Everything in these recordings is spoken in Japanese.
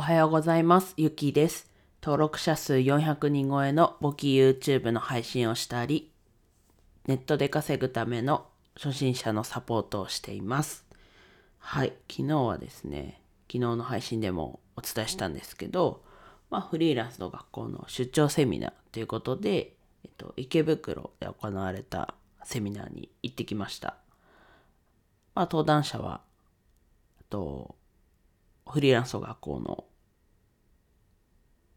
おはようございます。ゆきです。登録者数400人超えの簿記 YouTube の配信をしたり、ネットで稼ぐための初心者のサポートをしています。はい、昨日はですね、昨日の配信でもお伝えしたんですけど、まあ、フリーランスの学校の出張セミナーということで、えっと、池袋で行われたセミナーに行ってきました。まあ、登壇者は、あと、フリーランスの学校の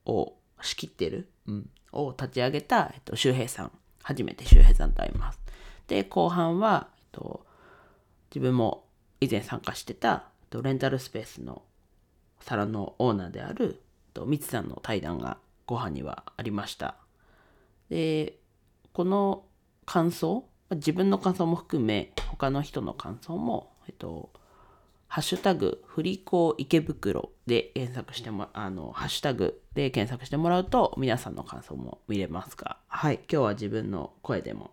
を仕切ってる、うん、を立ち上げた、えっと、周平さん。初めて周平さんと会います。で、後半は、えっと、自分も以前参加してた、えっと、レンタルスペースのサロンのオーナーである、えっと、ミツさんの対談が後半にはありました。で、この感想、自分の感想も含め、他の人の感想も、えっと、ハッシュタグ、振り子池袋で検索しても、あの、ハッシュタグで検索してもらうと、皆さんの感想も見れますが、はい、今日は自分の声でも、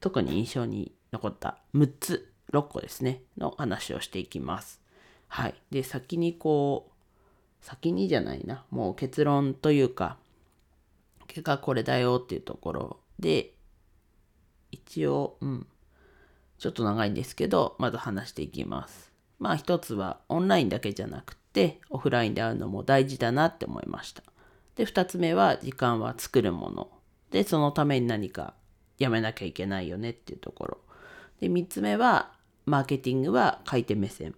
特に印象に残った6つ、6個ですね、の話をしていきます。はい。で、先にこう、先にじゃないな、もう結論というか、結果これだよっていうところで、一応、うん、ちょっと長いんですけど、まず話していきます。まあ一つはオンラインだけじゃなくてオフラインで会うのも大事だなって思いました。で、二つ目は時間は作るもの。で、そのために何かやめなきゃいけないよねっていうところ。で、三つ目はマーケティングは買い手目線。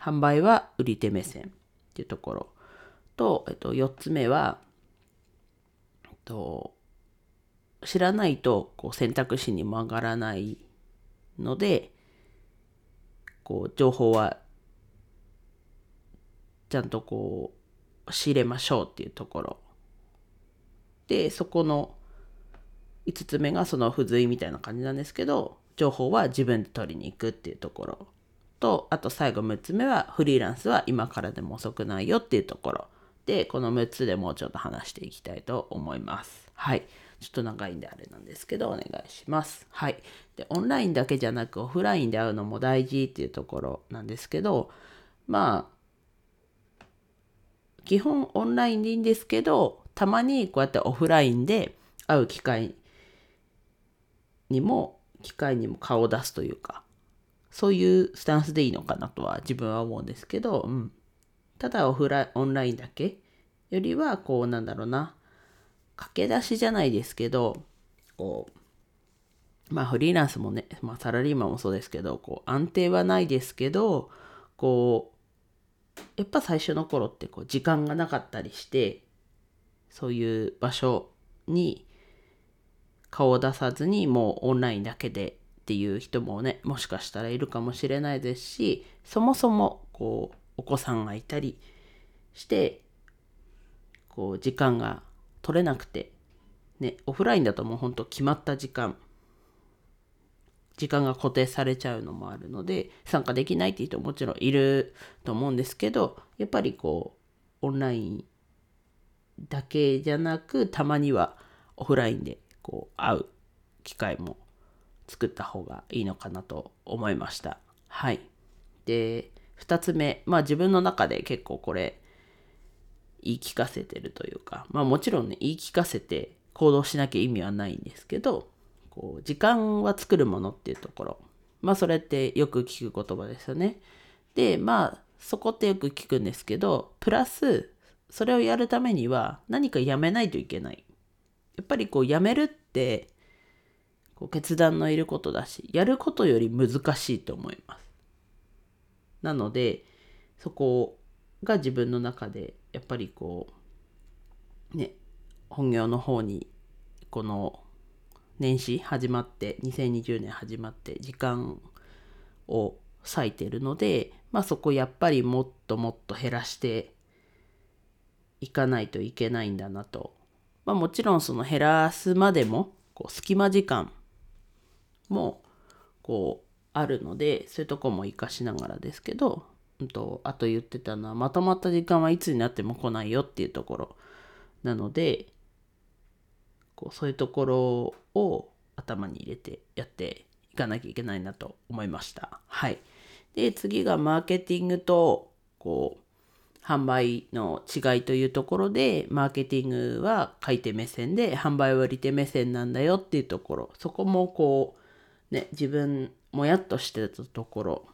販売は売り手目線っていうところ。と、えっと、四つ目は、えっと、知らないとこう選択肢にも上がらないので、こう情報はちゃんとこう仕入れましょうっていうところ。でそこの5つ目がその付随みたいな感じなんですけど情報は自分で取りに行くっていうところ。とあと最後6つ目はフリーランスは今からでも遅くないよっていうところ。でこの6つでもうちょっと話していきたいと思います。はい。ちょっと長いんであれなんですけどお願いします。はい。でオンラインだけじゃなくオフラインで会うのも大事っていうところなんですけどまあ基本オンラインでいいんですけどたまにこうやってオフラインで会う機会にも機会にも顔を出すというかそういうスタンスでいいのかなとは自分は思うんですけど、うん、ただオフラインオンラインだけよりはこうなんだろうな。駆け出しじゃないですけどこうまあフリーランスもね、まあサラリーマンもそうですけど、こう安定はないですけど、こう、やっぱ最初の頃ってこう時間がなかったりして、そういう場所に顔を出さずにもうオンラインだけでっていう人もね、もしかしたらいるかもしれないですし、そもそもこうお子さんがいたりして、こう時間が取れなくて、ね、オフラインだともうほんと決まった時間、時間が固定されちゃうのもあるので参加できないっていう人ももちろんいると思うんですけどやっぱりこうオンラインだけじゃなくたまにはオフラインでこう会う機会も作った方がいいのかなと思いました。はい。で2つ目。まあ自分の中で結構これ言い聞かせてるというかまあもちろんね言い聞かせて行動しなきゃ意味はないんですけどこう時間は作るものっていうところ。まあそれってよく聞く言葉ですよね。でまあそこってよく聞くんですけどプラスそれをやるためには何かやめないといけない。やっぱりこうやめるってこう決断のいることだしやることより難しいと思います。なのでそこが自分の中でやっぱりこうね本業の方にこの年始始まって2020年始まって時間を割いてるのでまあそこやっぱりもっともっと減らしていかないといけないんだなと。まあもちろんその減らすまでもこう隙間時間もこうあるのでそういうとこも活かしながらですけど、とあと言ってたのはまとまった時間はいつになっても来ないよっていうところなのでこうそういうところを頭に入れてやっていかなきゃいけないなと思いました。はい。で、次がマーケティングと、こう、販売の違いというところでマーケティングは買い手目線で販売は売り手目線なんだよっていうところそこもこうね自分もやっとしてたところ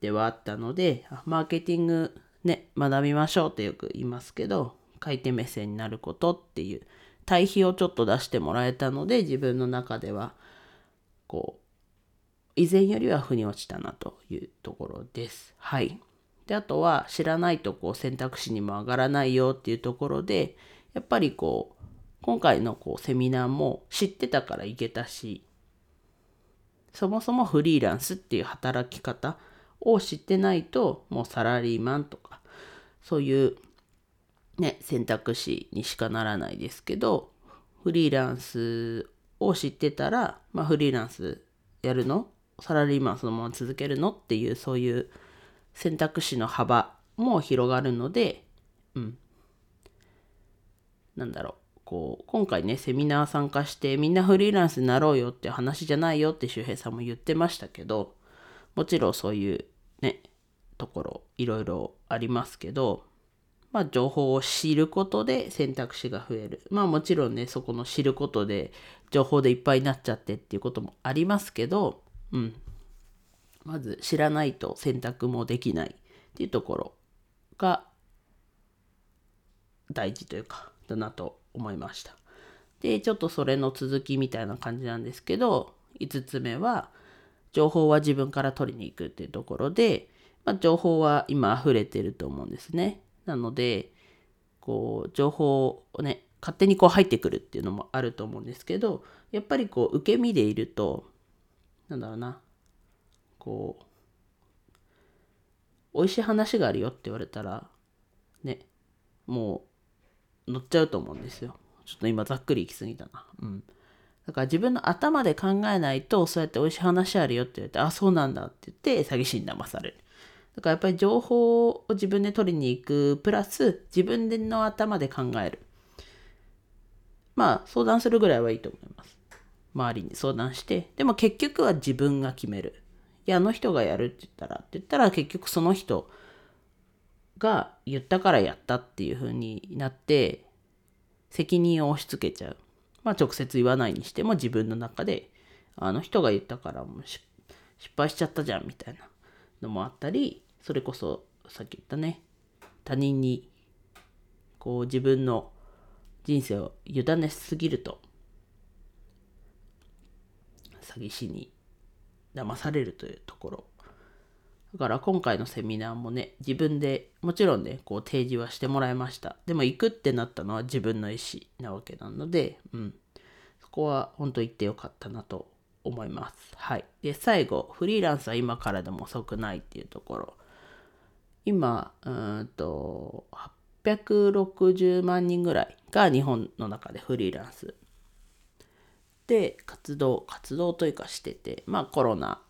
ではあったのでマーケティングね学びましょうってよく言いますけど買い手目線になることっていう対比をちょっと出してもらえたので自分の中ではこう以前よりは腑に落ちたなというところです。はい。であとは知らないとこう選択肢にも上がらないよっていうところでやっぱりこう今回のこうセミナーも知ってたから行けたしそもそもフリーランスっていう働き方を知ってないともうサラリーマンとかそういうね選択肢にしかならないですけどフリーランスを知ってたら、まあ、フリーランスやるの？サラリーマンそのまま続けるの？っていうそういう選択肢の幅も広がるので、うん。なんだろう。こう、今回ね、セミナー参加してみんなフリーランスになろうよって話じゃないよって周平さんも言ってましたけど、もちろんそういうね、ところいろいろありますけど、まあ情報を知ることで選択肢が増える。まあもちろんね、そこの知ることで情報でいっぱいになっちゃってっていうこともありますけど、うん。まず知らないと選択もできないっていうところが大事というかだなと思いました。でちょっとそれの続きみたいな感じなんですけど5つ目は情報は自分から取りに行くっていうところで、まあ、情報は今溢れてると思うんですね。なのでこう情報をね勝手にこう入ってくるっていうのもあると思うんですけどやっぱりこう受け身でいるとなんだろうなこう美味しい話があるよって言われたらねもう乗っちゃうと思うんですよ。ちょっと今ざっくり行き過ぎたな。うん。だから自分の頭で考えないとそうやって美味しい話あるよって言われてあそうなんだって言って詐欺師に騙される。だからやっぱり情報を自分で取りに行くプラス自分での頭で考える。まあ相談するぐらいはいいと思います。周りに相談してでも結局は自分が決める。いや、あの人がやるって言ったらって言ったら結局その人が言ったからやったっていう風になって責任を押し付けちゃう。まあ直接言わないにしても自分の中であの人が言ったからもう失敗しちゃったじゃんみたいなのもあったりそれこそさっき言ったね他人にこう自分の人生を委ねすぎると詐欺師に騙されるというところ。だから今回のセミナーもね自分でもちろんねこう提示はしてもらいました。でも行くってなったのは自分の意思なわけなのでうん。そこは本当行ってよかったなと思います。はい。で最後フリーランスは今からでも遅くないっていうところ。今うんと860万人ぐらいが日本の中でフリーランス。で活動活動というかしててまあコロナ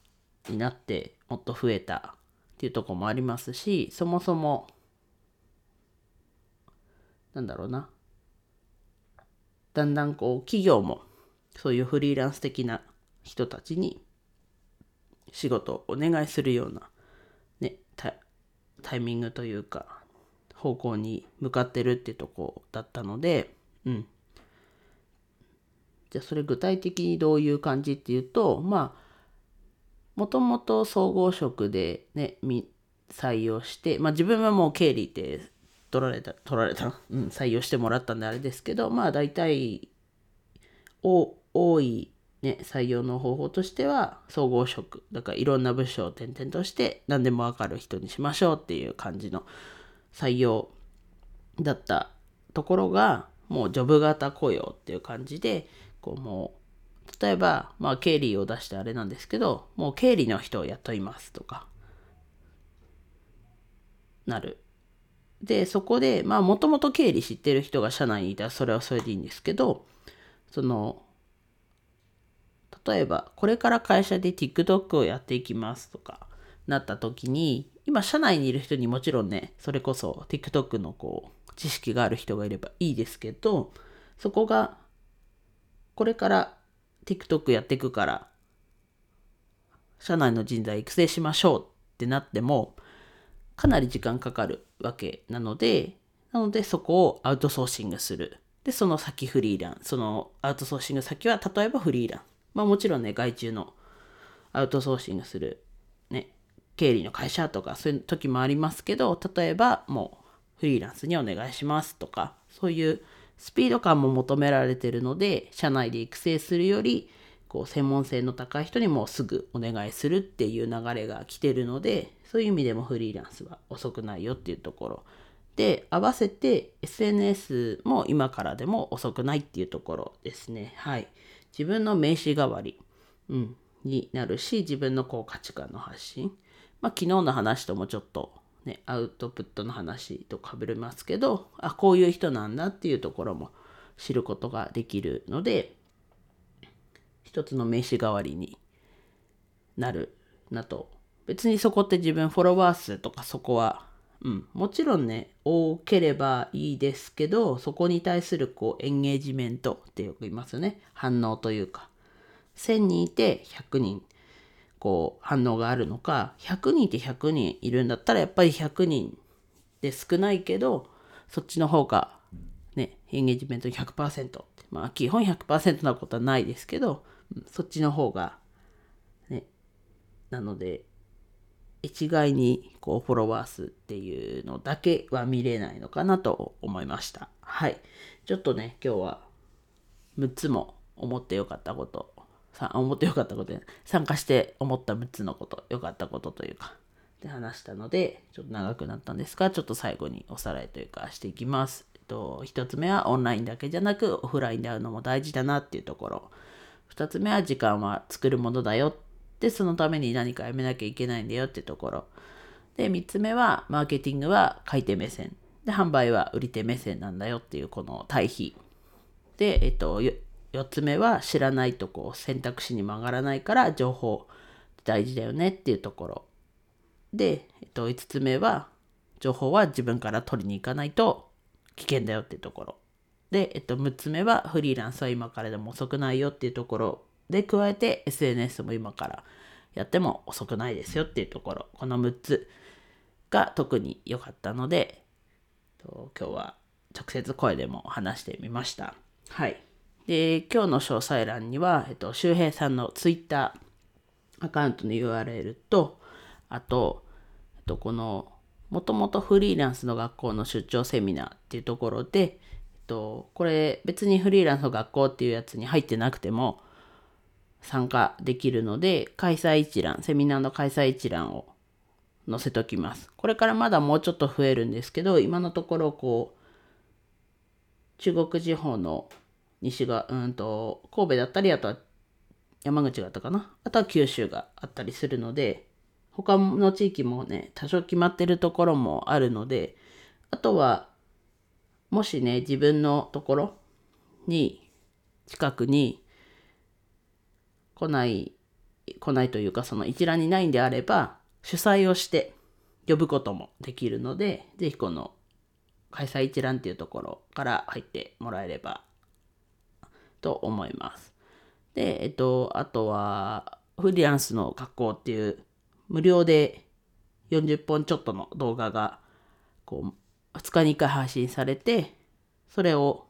になってもっと増えたっていうとこもありますしそもそもなんだろうな。だんだんこう企業もそういうフリーランス的な人たちに仕事をお願いするようなねタイミングというか方向に向かってるってとこだったのでうん。じゃあそれ具体的にどういう感じっていうとまあもともと総合職でね採用して、まあ、自分はもう経理って取られた取られた、うん、採用してもらったんであれですけどまあ大体お多い、ね、採用の方法としては総合職。だからいろんな部署を転々として何でも分かる人にしましょうっていう感じの採用だったところがもうジョブ型雇用っていう感じでこうもう例えばまあ経理を出してあれなんですけどもう経理の人を雇いますとか。なる。でそこでまあもともと経理知ってる人が社内にいたらそれはそれでいいんですけどその例えばこれから会社で TikTok をやっていきますとかなった時に今社内にいる人にもちろんねそれこそ TikTok のこう知識がある人がいればいいですけどそこがこれから TikTok やっていくから、社内の人材育成しましょうってなっても、かなり時間かかるわけなので、なのでそこをアウトソーシングする。で、その先フリーラン。そのアウトソーシング先は例えばフリーラン。まあもちろんね、外注のアウトソーシングする、ね、経理の会社とかそういう時もありますけど、例えばもうフリーランスにお願いしますとか、そういうスピード感も求められてるので、社内で育成するより、こう専門性の高い人にもすぐお願いするっていう流れが来てるのでそういう意味でもフリーランスは遅くないよっていうところ。で合わせて SNS も今からでも遅くないっていうところですね。はい。自分の名刺代わり、うん、になるし自分のこう価値観の発信。まあ昨日の話ともちょっとねアウトプットの話とかぶれますけどあこういう人なんだっていうところも知ることができるので一つの名刺代わりになるなと。別にそこって自分フォロワー数とかそこは、うん、もちろんね、多ければいいですけど、そこに対するこうエンゲージメントってよく言いますよね。反応というか。1000人いて100人こう反応があるのか、100人って100人いるんだったらやっぱり100人で少ないけど、そっちの方がね、エンゲージメント100%。まあ基本100%なことはないですけど、そっちの方が、ね、なので、一概にこうフォロワー数っていうのだけは見れないのかなと思いました。はい。ちょっとね、今日は6つも思ってよかったこと、さ思ってよかったこと、参加して思った6つのこと、良かったことというか、で話したので、ちょっと長くなったんですが、ちょっと最後におさらいというかしていきます。えっと、1つ目はオンラインだけじゃなく、オフラインで会うのも大事だなっていうところ。2つ目は時間は作るものだよってそのために何かやめなきゃいけないんだよっていうところ。で3つ目はマーケティングは買い手目線。で販売は売り手目線なんだよっていうこの対比。で、えっと、4つ目は知らないとこ選択肢に曲がらないから情報大事だよねっていうところで、えっと、5つ目は情報は自分から取りに行かないと危険だよっていうところで、えっと、6つ目はフリーランスは今からでも遅くないよっていうところで、加えて SNS も今からやっても遅くないですよっていうところ、この6つが特に良かったので、今日は直接声でも話してみました。はい。で、今日の詳細欄には、えっと、周平さんの Twitter アカウントの URL と、あと、えっと、この、もともとフリーランスの学校の出張セミナーっていうところで、えっと、これ別にフリーランスの学校っていうやつに入ってなくても参加できるので、開催一覧、セミナーの開催一覧を載せときます。これからまだもうちょっと増えるんですけど、今のところこう、中国地方の西が、うんと、神戸だったり、あとは山口だったかな。あとは九州があったりするので、他の地域もね、多少決まってるところもあるので、あとはもしね、自分のところに、近くに来ない、来ないというか、その一覧にないんであれば、主催をして呼ぶこともできるので、ぜひこの開催一覧っていうところから入ってもらえればと思います。で、えっと、あとは、フリーランスの学校っていう無料で40本ちょっとの動画がこう2日に1回配信されて、それを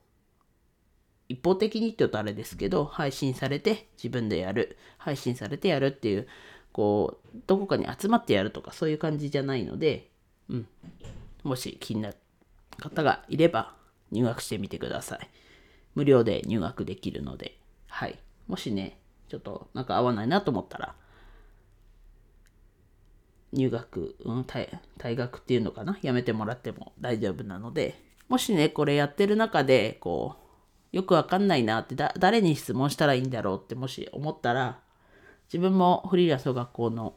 一方的にって言うとあれですけど、配信されて自分でやる、配信されてやるっていう、こう、どこかに集まってやるとかそういう感じじゃないので、うん。もし気になる方がいれば入学してみてください。無料で入学できるので、はい。もしね、ちょっとなんか合わないなと思ったら、入学、うん、退退学っていうのかな？やめてもらっても大丈夫なので、もしね、これやってる中で、こう、よくわかんないなってだ、誰に質問したらいいんだろうってもし思ったら、自分もフリーランス学校の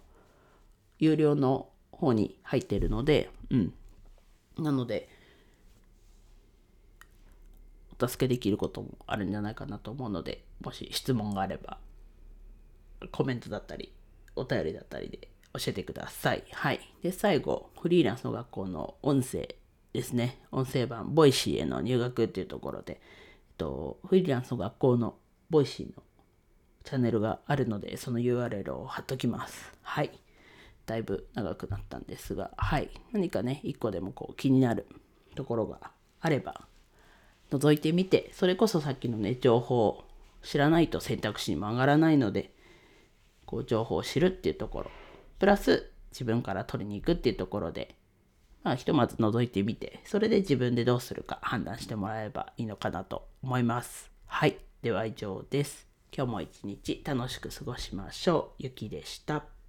有料の方に入ってるので、うん。なので、助けできることもあるんじゃないかなと思うので、もし質問があれば、コメントだったり、お便りだったりで教えてください。はい。で、最後、フリーランスの学校の音声ですね。音声版、ボイシーへの入学っていうところで、えっと、フリーランスの学校の Voicyのチャンネルがあるので、その URL を貼っときます。はい。だいぶ長くなったんですが、はい。何かね、一個でもこう気になるところがあれば、覗いてみて、それこそさっきのね、情報を知らないと選択肢にも上がらないので、こう情報を知るっていうところ、プラス自分から取りに行くっていうところで、まあ、ひとまず覗いてみて、それで自分でどうするか判断してもらえばいいのかなと思います。はい。では以上です。今日も一日楽しく過ごしましょう。ゆきでした。